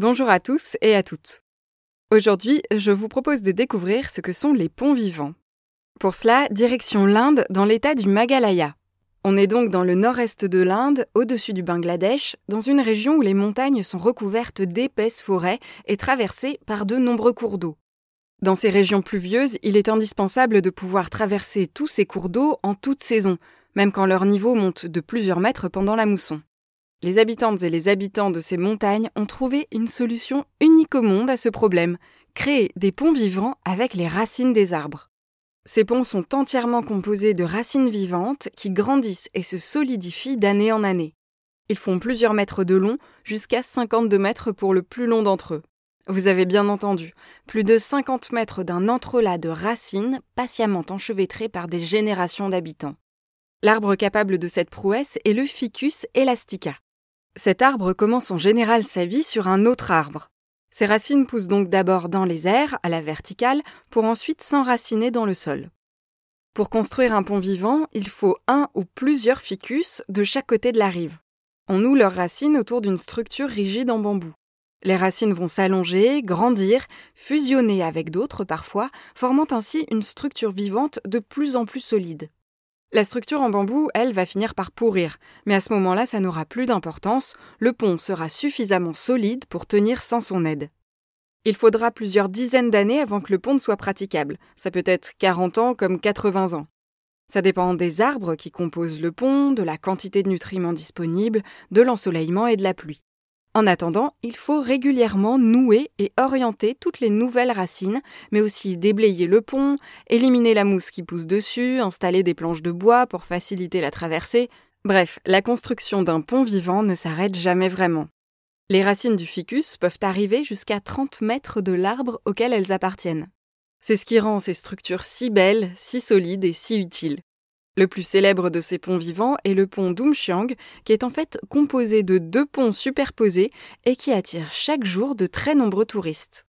Bonjour à tous et à toutes. Aujourd'hui, je vous propose de découvrir ce que sont les ponts vivants. Pour cela, direction l'Inde dans l'état du Maghalaya. On est donc dans le nord-est de l'Inde, au-dessus du Bangladesh, dans une région où les montagnes sont recouvertes d'épaisses forêts et traversées par de nombreux cours d'eau. Dans ces régions pluvieuses, il est indispensable de pouvoir traverser tous ces cours d'eau en toute saison, même quand leur niveau monte de plusieurs mètres pendant la mousson. Les habitantes et les habitants de ces montagnes ont trouvé une solution unique au monde à ce problème, créer des ponts vivants avec les racines des arbres. Ces ponts sont entièrement composés de racines vivantes qui grandissent et se solidifient d'année en année. Ils font plusieurs mètres de long, jusqu'à 52 mètres pour le plus long d'entre eux. Vous avez bien entendu, plus de 50 mètres d'un entrelac de racines patiemment enchevêtrées par des générations d'habitants. L'arbre capable de cette prouesse est le Ficus elastica. Cet arbre commence en général sa vie sur un autre arbre. Ses racines poussent donc d'abord dans les airs, à la verticale, pour ensuite s'enraciner dans le sol. Pour construire un pont vivant, il faut un ou plusieurs ficus de chaque côté de la rive. On noue leurs racines autour d'une structure rigide en bambou. Les racines vont s'allonger, grandir, fusionner avec d'autres parfois, formant ainsi une structure vivante de plus en plus solide. La structure en bambou, elle, va finir par pourrir, mais à ce moment-là, ça n'aura plus d'importance, le pont sera suffisamment solide pour tenir sans son aide. Il faudra plusieurs dizaines d'années avant que le pont soit praticable, ça peut être 40 ans comme 80 ans. Ça dépend des arbres qui composent le pont, de la quantité de nutriments disponibles, de l'ensoleillement et de la pluie. En attendant, il faut régulièrement nouer et orienter toutes les nouvelles racines, mais aussi déblayer le pont, éliminer la mousse qui pousse dessus, installer des planches de bois pour faciliter la traversée. Bref, la construction d'un pont vivant ne s'arrête jamais vraiment. Les racines du ficus peuvent arriver jusqu'à 30 mètres de l'arbre auquel elles appartiennent. C'est ce qui rend ces structures si belles, si solides et si utiles. Le plus célèbre de ces ponts vivants est le pont Doumchiang, qui est en fait composé de deux ponts superposés et qui attire chaque jour de très nombreux touristes.